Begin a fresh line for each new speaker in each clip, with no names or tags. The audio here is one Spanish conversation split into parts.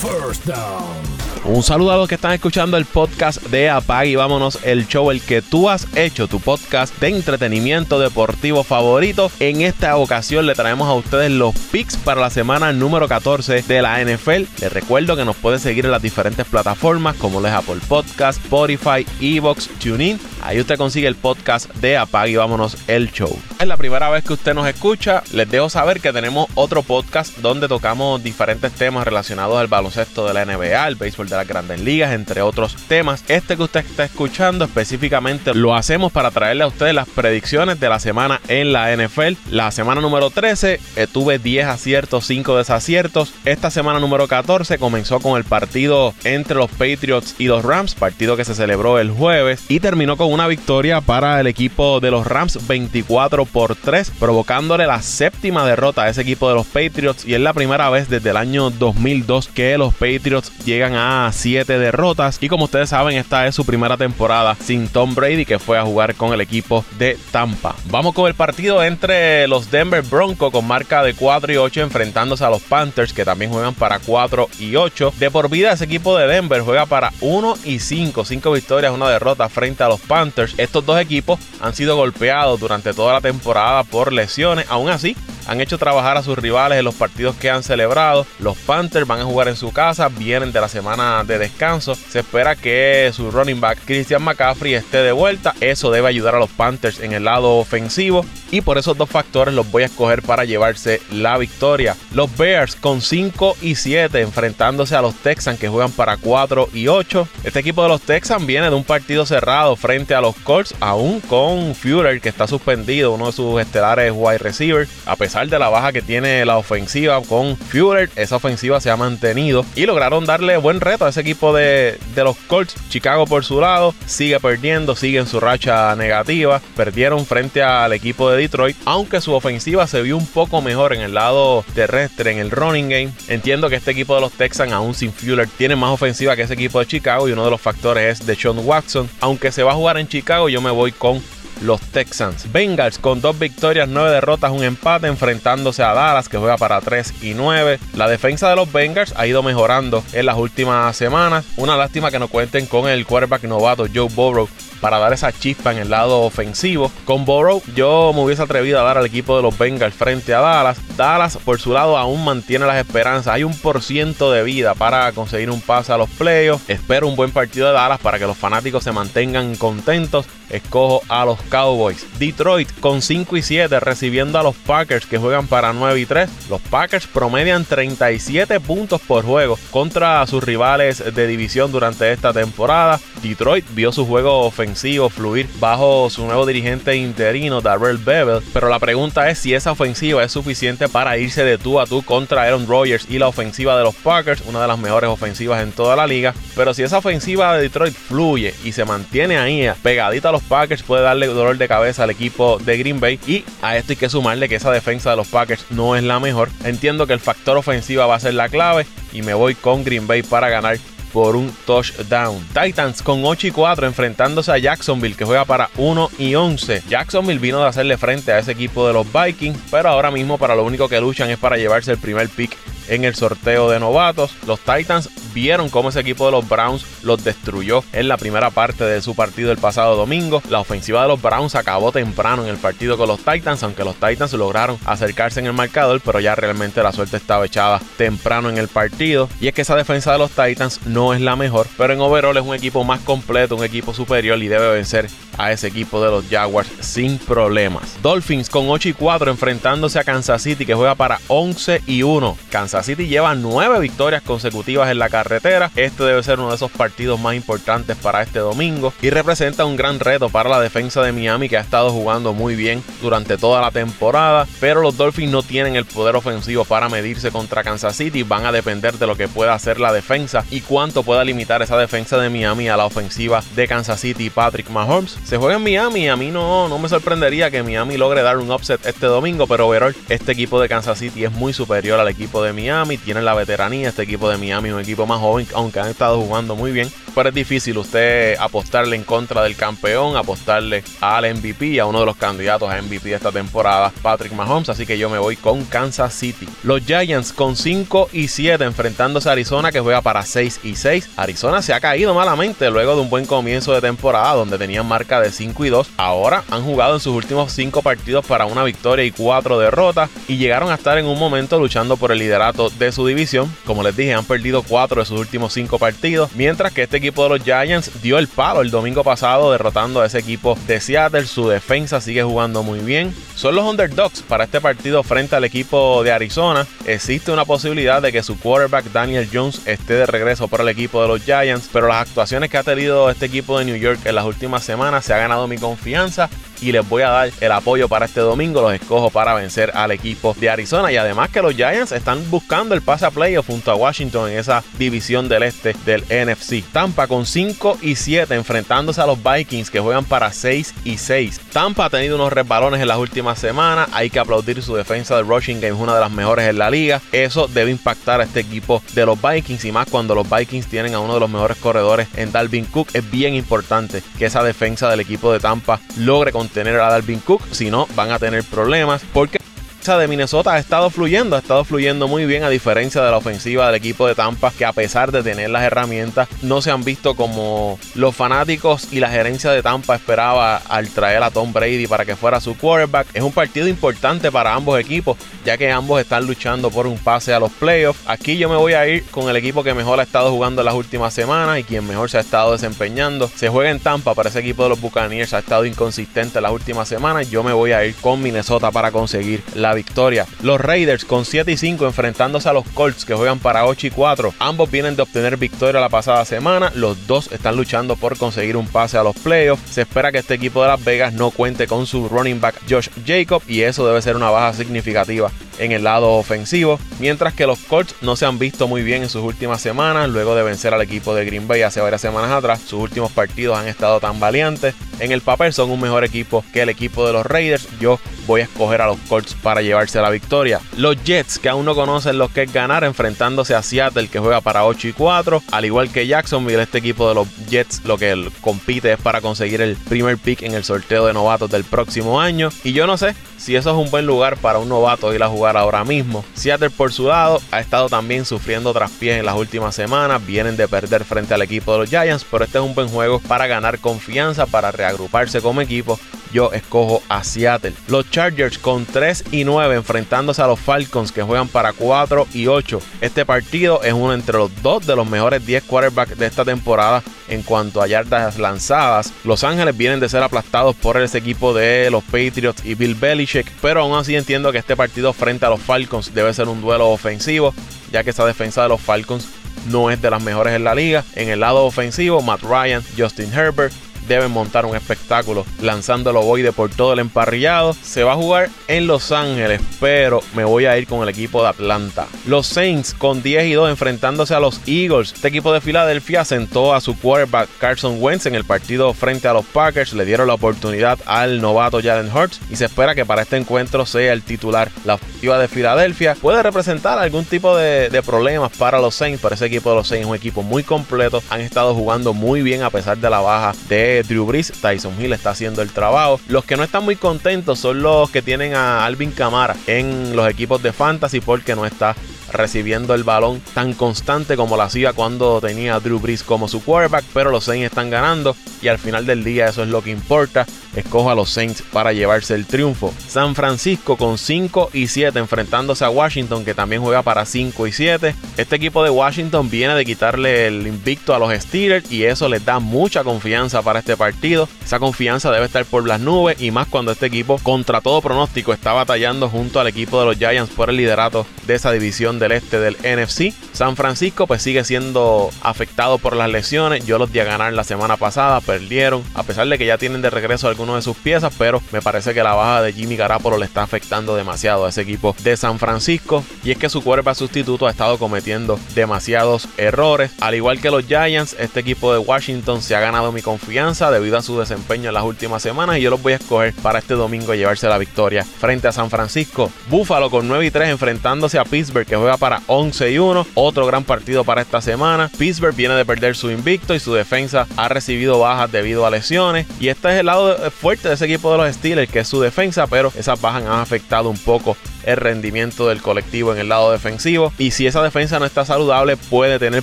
First down.
Un saludo a los que están escuchando el podcast de Apag y vámonos el show el que tú has hecho, tu podcast de entretenimiento deportivo favorito. En esta ocasión le traemos a ustedes los picks para la semana número 14 de la NFL. Les recuerdo que nos puede seguir en las diferentes plataformas como les Apple Podcast, Spotify, Evox, TuneIn. Ahí usted consigue el podcast de Apag y vámonos el show. Es la primera vez que usted nos escucha. Les dejo saber que tenemos otro podcast donde tocamos diferentes temas relacionados al baloncesto de la NBA, el béisbol de las grandes ligas, entre otros temas. Este que usted está escuchando específicamente lo hacemos para traerle a ustedes las predicciones de la semana en la NFL. La semana número 13 eh, tuve 10 aciertos, 5 desaciertos. Esta semana número 14 comenzó con el partido entre los Patriots y los Rams, partido que se celebró el jueves y terminó con una victoria para el equipo de los Rams 24 por 3, provocándole la séptima derrota a ese equipo de los Patriots y es la primera vez desde el año 2002 que los Patriots llegan a 7 derrotas. Y como ustedes saben, esta es su primera temporada sin Tom Brady, que fue a jugar con el equipo de Tampa. Vamos con el partido entre los Denver Broncos con marca de 4 y 8 enfrentándose a los Panthers, que también juegan para 4 y 8. De por vida, ese equipo de Denver juega para 1 y 5, 5 victorias, una derrota frente a los Panthers. Estos dos equipos han sido golpeados durante toda la temporada por lesiones. Aún así, han hecho trabajar a sus rivales en los partidos que han celebrado. Los Panthers van a jugar en su casa, vienen de la semana de descanso. Se espera que su running back Christian McCaffrey esté de vuelta. Eso debe ayudar a los Panthers en el lado ofensivo. Y por esos dos factores los voy a escoger para llevarse la victoria. Los Bears con 5 y 7 enfrentándose a los Texans que juegan para 4 y 8. Este equipo de los Texans viene de un partido cerrado frente a los Colts, aún con Führer que está suspendido, uno de sus estelares wide receiver. A pesar de la baja que tiene la ofensiva con Führer, esa ofensiva se ha mantenido y lograron darle buen reto a ese equipo de, de los Colts. Chicago por su lado sigue perdiendo, sigue en su racha negativa. Perdieron frente al equipo de Detroit, aunque su ofensiva se vio un poco mejor en el lado terrestre, en el running game. Entiendo que este equipo de los Texans, aún sin Fuller, tiene más ofensiva que ese equipo de Chicago y uno de los factores es de Sean Watson. Aunque se va a jugar en Chicago, yo me voy con los Texans. Bengals con dos victorias, nueve derrotas, un empate, enfrentándose a Dallas que juega para 3 y 9. La defensa de los Bengals ha ido mejorando en las últimas semanas. Una lástima que no cuenten con el quarterback novato Joe Burrow para dar esa chispa en el lado ofensivo. Con Burrow yo me hubiese atrevido a dar al equipo de los Bengals frente a Dallas. Dallas por su lado aún mantiene las esperanzas. Hay un por ciento de vida para conseguir un pase a los playoffs. Espero un buen partido de Dallas para que los fanáticos se mantengan contentos. Escojo a los Cowboys. Detroit con 5 y 7 recibiendo a los Packers que juegan para 9 y 3. Los Packers promedian 37 puntos por juego contra sus rivales de división durante esta temporada. Detroit vio su juego ofensivo fluir bajo su nuevo dirigente interino, Darrell Bevel. Pero la pregunta es si esa ofensiva es suficiente para irse de tú a tú contra Aaron Rodgers y la ofensiva de los Packers, una de las mejores ofensivas en toda la liga. Pero si esa ofensiva de Detroit fluye y se mantiene ahí pegadita a los Packers, puede darle dolor de cabeza al equipo de Green Bay. Y a esto hay que sumarle que esa defensa de los Packers no es la mejor. Entiendo que el factor ofensiva va a ser la clave y me voy con Green Bay para ganar por un touchdown. Titans con 8 y 4 enfrentándose a Jacksonville que juega para 1 y 11. Jacksonville vino de hacerle frente a ese equipo de los Vikings, pero ahora mismo para lo único que luchan es para llevarse el primer pick en el sorteo de novatos. Los Titans vieron cómo ese equipo de los Browns los destruyó en la primera parte de su partido el pasado domingo. La ofensiva de los Browns acabó temprano en el partido con los Titans, aunque los Titans lograron acercarse en el marcador, pero ya realmente la suerte estaba echada temprano en el partido. Y es que esa defensa de los Titans no es la mejor, pero en overall es un equipo más completo, un equipo superior y debe vencer a ese equipo de los Jaguars sin problemas. Dolphins con 8 y 4 enfrentándose a Kansas City que juega para 11 y 1. Kansas City lleva 9 victorias consecutivas en la carretera. Este debe ser uno de esos partidos más importantes para este domingo y representa un gran reto para la defensa de Miami que ha estado jugando muy bien durante toda la temporada, pero los Dolphins no tienen el poder ofensivo para medirse contra Kansas City, van a depender de lo que pueda hacer la defensa y cuánto pueda limitar esa defensa de Miami a la ofensiva de Kansas City y Patrick Mahomes se juega en Miami. A mí no, no me sorprendería que Miami logre dar un upset este domingo, pero overall, este equipo de Kansas City es muy superior al equipo de Miami. Tienen la veteranía. Este equipo de Miami es un equipo más joven, aunque han estado jugando muy bien. Pero es difícil usted apostarle en contra del campeón, apostarle al MVP, a uno de los candidatos a MVP de esta temporada, Patrick Mahomes, así que yo me voy con Kansas City. Los Giants con 5 y 7 enfrentándose a Arizona que juega para 6 y 6. Arizona se ha caído malamente luego de un buen comienzo de temporada donde tenían marca de 5 y 2. Ahora han jugado en sus últimos 5 partidos para una victoria y 4 derrotas y llegaron a estar en un momento luchando por el liderato de su división. Como les dije, han perdido 4 de sus últimos 5 partidos, mientras que este equipo de los Giants dio el palo el domingo pasado derrotando a ese equipo de Seattle. Su defensa sigue jugando muy bien. Son los underdogs para este partido frente al equipo de Arizona. Existe una posibilidad de que su quarterback Daniel Jones esté de regreso para el equipo de los Giants, pero las actuaciones que ha tenido este equipo de New York en las últimas semanas se ha ganado mi confianza y les voy a dar el apoyo para este domingo. Los escojo para vencer al equipo de Arizona. Y además que los Giants están buscando el pase a playoff junto a Washington en esa división del este del NFC. Tampa con 5 y 7 enfrentándose a los Vikings que juegan para 6 y 6. Tampa ha tenido unos resbalones en las últimas semanas. Hay que aplaudir su defensa de rushing game, una de las mejores en la liga. Eso debe impactar a este equipo de los Vikings y más cuando los Vikings tienen a uno de los mejores corredores en Dalvin Cook. Es bien importante que esa defensa del equipo de Tampa logre contener a Dalvin Cook, si no van a tener problemas porque de Minnesota ha estado fluyendo, ha estado fluyendo muy bien a diferencia de la ofensiva del equipo de Tampa que a pesar de tener las herramientas no se han visto como los fanáticos y la gerencia de Tampa esperaba al traer a Tom Brady para que fuera su quarterback. Es un partido importante para ambos equipos ya que ambos están luchando por un pase a los playoffs. Aquí yo me voy a ir con el equipo que mejor ha estado jugando en las últimas semanas y quien mejor se ha estado desempeñando. Se juega en Tampa para ese equipo de los Buccaneers, ha estado inconsistente en las últimas semanas. Yo me voy a ir con Minnesota para conseguir la victoria. Los Raiders con 7 y 5 enfrentándose a los Colts que juegan para 8 y 4. Ambos vienen de obtener victoria la pasada semana. Los dos están luchando por conseguir un pase a los playoffs. Se espera que este equipo de Las Vegas no cuente con su running back Josh Jacob y eso debe ser una baja significativa en el lado ofensivo, mientras que los Colts no se han visto muy bien en sus últimas semanas, luego de vencer al equipo de Green Bay hace varias semanas atrás, sus últimos partidos han estado tan valientes, en el papel son un mejor equipo que el equipo de los Raiders, yo voy a escoger a los Colts para llevarse la victoria. Los Jets, que aún no conocen lo que es ganar, enfrentándose a Seattle, que juega para 8 y 4, al igual que Jacksonville, este equipo de los Jets lo que compite es para conseguir el primer pick en el sorteo de novatos del próximo año, y yo no sé si eso es un buen lugar para un novato ir a jugar ahora mismo. Seattle por su lado ha estado también sufriendo traspiés en las últimas semanas, vienen de perder frente al equipo de los Giants, pero este es un buen juego para ganar confianza, para reagruparse como equipo yo escojo a Seattle. Los Chargers con 3 y 9 enfrentándose a los Falcons que juegan para 4 y 8. Este partido es uno entre los dos de los mejores 10 quarterbacks de esta temporada en cuanto a yardas lanzadas. Los Ángeles vienen de ser aplastados por ese equipo de los Patriots y Bill Belichick, pero aún así entiendo que este partido frente a los Falcons debe ser un duelo ofensivo, ya que esa defensa de los Falcons no es de las mejores en la liga. En el lado ofensivo, Matt Ryan, Justin Herbert, deben montar un espectáculo lanzando el ovoide por todo el emparrillado. Se va a jugar en Los Ángeles, pero me voy a ir con el equipo de Atlanta. Los Saints con 10 y 2 enfrentándose a los Eagles. Este equipo de Filadelfia sentó a su quarterback Carson Wentz en el partido frente a los Packers. Le dieron la oportunidad al novato Jalen Hurts y se espera que para este encuentro sea el titular. La ofensiva de Filadelfia puede representar algún tipo de, de problemas para los Saints, pero ese equipo de los Saints es un equipo muy completo. Han estado jugando muy bien a pesar de la baja de Drew Brees, Tyson Hill está haciendo el trabajo. Los que no están muy contentos son los que tienen a Alvin Camara en los equipos de fantasy porque no está recibiendo el balón tan constante como lo hacía cuando tenía a Drew Brees como su quarterback, pero los Saints están ganando y al final del día eso es lo que importa. Escojo a los Saints para llevarse el triunfo. San Francisco con 5 y 7 enfrentándose a Washington que también juega para 5 y 7. Este equipo de Washington viene de quitarle el invicto a los Steelers y eso les da mucha confianza para este partido. Esa confianza debe estar por las nubes y más cuando este equipo contra todo pronóstico está batallando junto al equipo de los Giants por el liderato de esa división del este del NFC. San Francisco pues sigue siendo afectado por las lesiones. Yo los di a ganar la semana pasada, perdieron. A pesar de que ya tienen de regreso algunos de sus piezas, pero me parece que la baja de Jimmy Garapolo le está afectando demasiado a ese equipo de San Francisco. Y es que su cuerpo sustituto ha estado cometiendo demasiados errores. Al igual que los Giants, este equipo de Washington se ha ganado mi confianza debido a su desempeño en las últimas semanas y yo los voy a escoger para este domingo llevarse la victoria frente a San Francisco. Buffalo con 9 y 3 enfrentándose a Pittsburgh que juega para 11 y 1. Otro gran partido para esta semana. Pittsburgh viene de perder su invicto y su defensa ha recibido bajas debido a lesiones. Y este es el lado fuerte de ese equipo de los Steelers, que es su defensa, pero esas bajas han afectado un poco el rendimiento del colectivo en el lado defensivo. Y si esa defensa no está saludable, puede tener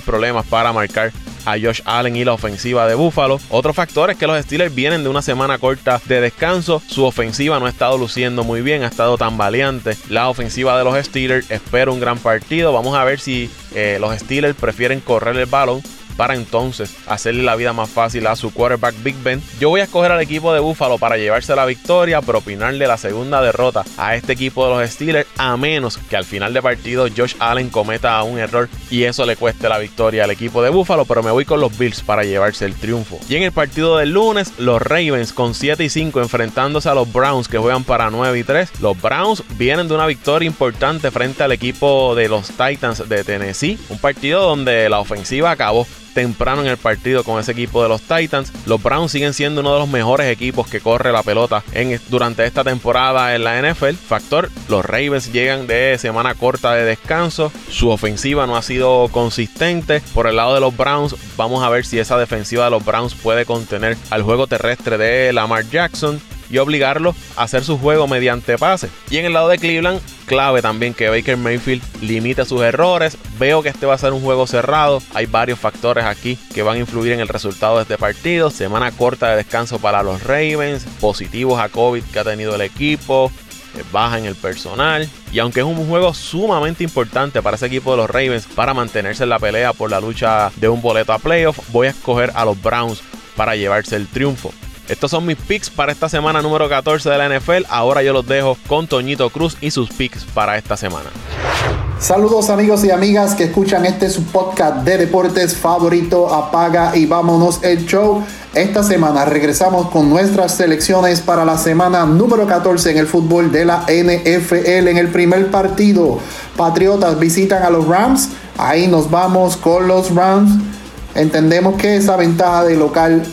problemas para marcar a Josh Allen y la ofensiva de Buffalo. Otro factor es que los Steelers vienen de una semana corta de descanso. Su ofensiva no ha estado luciendo muy bien, ha estado tan valiente. La ofensiva de los Steelers espera un gran partido. Vamos a ver si eh, los Steelers prefieren correr el balón para entonces hacerle la vida más fácil a su quarterback Big Ben. Yo voy a escoger al equipo de Buffalo para llevarse la victoria, propinarle la segunda derrota a este equipo de los Steelers, a menos que al final de partido Josh Allen cometa un error y eso le cueste la victoria al equipo de Buffalo, pero me voy con los Bills para llevarse el triunfo. Y en el partido del lunes, los Ravens con 7 y 5 enfrentándose a los Browns que juegan para 9 y 3. Los Browns vienen de una victoria importante frente al equipo de los Titans de Tennessee, un partido donde la ofensiva acabó temprano en el partido con ese equipo de los Titans. Los Browns siguen siendo uno de los mejores equipos que corre la pelota en, durante esta temporada en la NFL. Factor, los Ravens llegan de semana corta de descanso. Su ofensiva no ha sido consistente. Por el lado de los Browns, vamos a ver si esa defensiva de los Browns puede contener al juego terrestre de Lamar Jackson y obligarlo a hacer su juego mediante pase. Y en el lado de Cleveland, clave también que Baker Mayfield limite sus errores. Veo que este va a ser un juego cerrado. Hay varios factores aquí que van a influir en el resultado de este partido. Semana corta de descanso para los Ravens, positivos a COVID que ha tenido el equipo, eh, baja en el personal. Y aunque es un juego sumamente importante para ese equipo de los Ravens para mantenerse en la pelea por la lucha de un boleto a playoff, voy a escoger a los Browns para llevarse el triunfo. Estos son mis picks para esta semana número 14 de la NFL. Ahora yo los dejo con Toñito Cruz y sus picks para esta semana.
Saludos amigos y amigas que escuchan este su podcast de deportes favorito. Apaga y vámonos el show. Esta semana regresamos con nuestras selecciones para la semana número 14 en el fútbol de la NFL. En el primer partido, Patriotas visitan a los Rams. Ahí nos vamos con los Rams. Entendemos que esa ventaja de local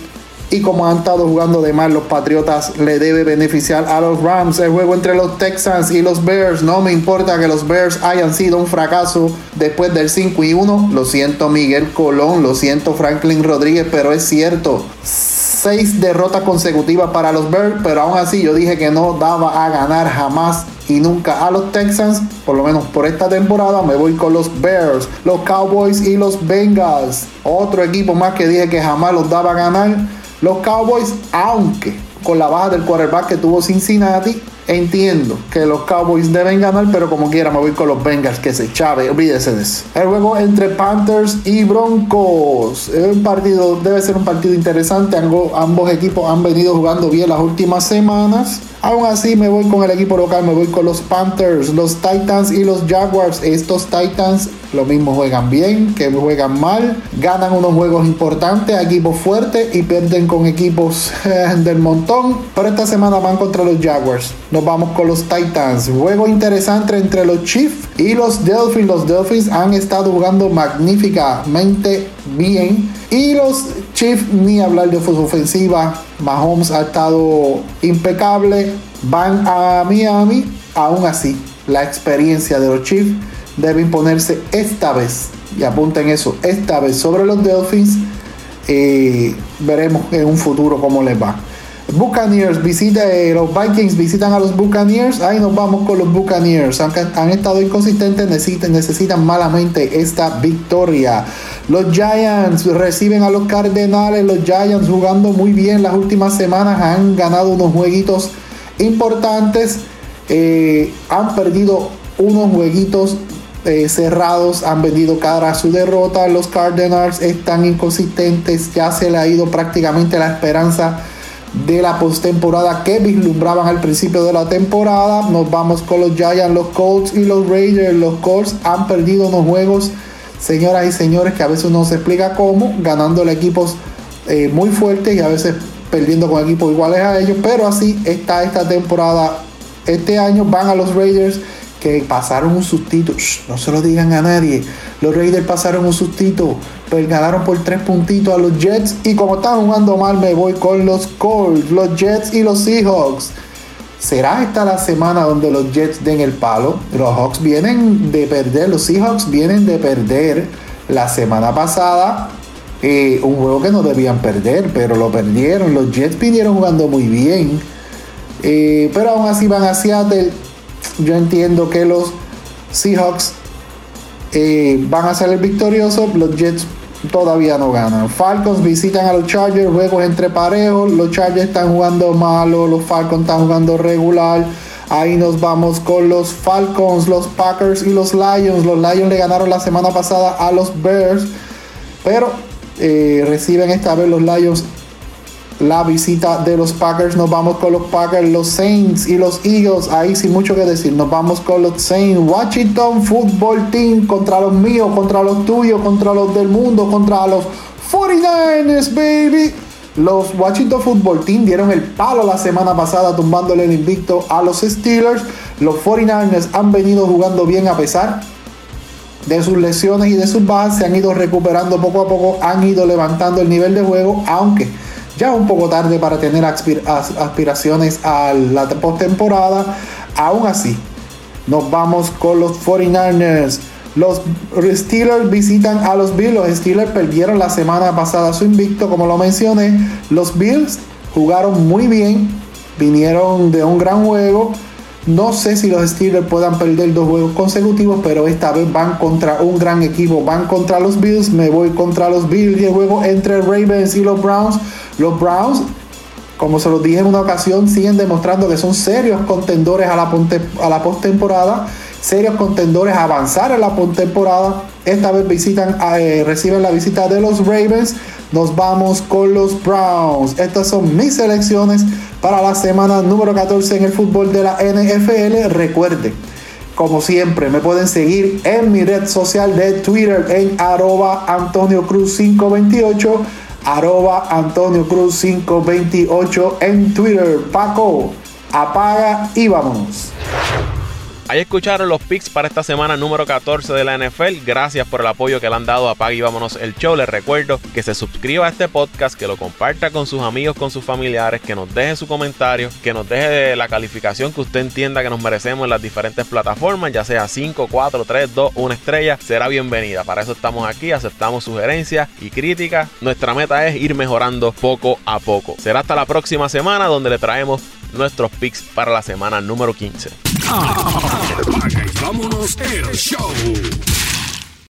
y como han estado jugando de mal los Patriotas, le debe beneficiar a los Rams. El juego entre los Texans y los Bears. No me importa que los Bears hayan sido un fracaso después del 5 y 1. Lo siento Miguel Colón, lo siento Franklin Rodríguez, pero es cierto. Seis derrotas consecutivas para los Bears, pero aún así yo dije que no daba a ganar jamás y nunca a los Texans, por lo menos por esta temporada, me voy con los Bears, los Cowboys y los Bengals. Otro equipo más que dije que jamás los daba a ganar los Cowboys, aunque con la baja del quarterback que tuvo Cincinnati, entiendo que los Cowboys deben ganar, pero como quiera me voy con los Bengals, que se chave, olvídese de eso. El juego entre Panthers y Broncos. Un partido, debe ser un partido interesante. ambos equipos han venido jugando bien las últimas semanas. Aún así me voy con el equipo local, me voy con los Panthers, los Titans y los Jaguars. Estos Titans lo mismo juegan bien, que juegan mal, ganan unos juegos importantes, equipos fuertes y pierden con equipos del montón. Pero esta semana van contra los Jaguars. Nos vamos con los Titans. Juego interesante entre los Chiefs y los Dolphins. Los Dolphins han estado jugando magníficamente bien. Y los Chiefs, ni hablar de su ofensiva. Mahomes ha estado impecable. Van a Miami. Aún así, la experiencia de los Chiefs debe imponerse esta vez. Y apunten eso, esta vez sobre los Dolphins. Eh, veremos en un futuro cómo les va. Buccaneers visita, eh, los Vikings visitan a los Buccaneers. Ahí nos vamos con los Buccaneers. Aunque han estado inconsistentes, necesitan, necesitan malamente esta victoria. Los Giants reciben a los Cardenales. Los Giants jugando muy bien las últimas semanas. Han ganado unos jueguitos importantes. Eh, han perdido unos jueguitos eh, cerrados han vendido cara a su derrota. Los Cardinals están inconsistentes. Ya se le ha ido prácticamente la esperanza de la postemporada que vislumbraban al principio de la temporada. Nos vamos con los Giants, los Colts y los Raiders. Los Colts han perdido unos juegos, señoras y señores, que a veces no se explica cómo, ganándole equipos eh, muy fuertes y a veces perdiendo con equipos iguales a ellos, pero así está esta temporada. Este año van a los Raiders que pasaron un sustito. no se lo digan a nadie. Los Raiders pasaron un sustito. Pero ganaron por tres puntitos a los Jets. Y como están jugando mal, me voy con los Colts, los Jets y los Seahawks. ¿Será esta la semana donde los Jets den el palo? Los Hawks vienen de perder, los Seahawks vienen de perder la semana pasada. Eh, un juego que no debían perder, pero lo perdieron. Los Jets vinieron jugando muy bien. Eh, pero aún así van a Seattle yo entiendo que los Seahawks eh, van a salir victoriosos, los Jets todavía no ganan. Falcons visitan a los Chargers, juegos entre parejos, los Chargers están jugando malo, los Falcons están jugando regular. Ahí nos vamos con los Falcons, los Packers y los Lions. Los Lions le ganaron la semana pasada a los Bears, pero eh, reciben esta vez los Lions la visita de los Packers. Nos vamos con los Packers, los Saints y los Eagles. Ahí sin mucho que decir. Nos vamos con los Saints. Washington Football Team contra los míos, contra los tuyos, contra los del mundo, contra los 49ers, baby. Los Washington Football Team dieron el palo la semana pasada tumbándole el invicto a los Steelers. Los 49ers han venido jugando bien a pesar de sus lesiones y de sus bajas. Se han ido recuperando poco a poco, han ido levantando el nivel de juego, aunque ya un poco tarde para tener aspiraciones a la postemporada. Aún así, nos vamos con los 49ers. Los Steelers visitan a los Bills. Los Steelers perdieron la semana pasada su invicto, como lo mencioné. Los Bills jugaron muy bien, vinieron de un gran juego. No sé si los Steelers puedan perder dos juegos consecutivos, pero esta vez van contra un gran equipo. Van contra los Bills, me voy contra los Bills y el juego entre Ravens y los Browns. Los Browns, como se los dije en una ocasión, siguen demostrando que son serios contendores a la, postemporada, serios contendores a avanzar en la postemporada. Esta vez visitan, eh, reciben la visita de los Ravens. Nos vamos con los Browns. Estas son mis selecciones para la semana número 14 en el fútbol de la NFL. Recuerde, como siempre, me pueden seguir en mi red social de Twitter en arroba Antonio Cruz 528 arroba Antonio Cruz 528 en Twitter. Paco, apaga y vámonos.
Ahí escucharon los picks para esta semana número 14 de la NFL. Gracias por el apoyo que le han dado a Pag y Vámonos el Show. Les recuerdo que se suscriba a este podcast, que lo comparta con sus amigos, con sus familiares, que nos deje su comentario, que nos deje la calificación que usted entienda que nos merecemos en las diferentes plataformas, ya sea 5, 4, 3, 2, 1 estrella, será bienvenida. Para eso estamos aquí, aceptamos sugerencias y críticas. Nuestra meta es ir mejorando poco a poco. Será hasta la próxima semana donde le traemos nuestros picks para la semana número 15.
Apaga y vámonos el show.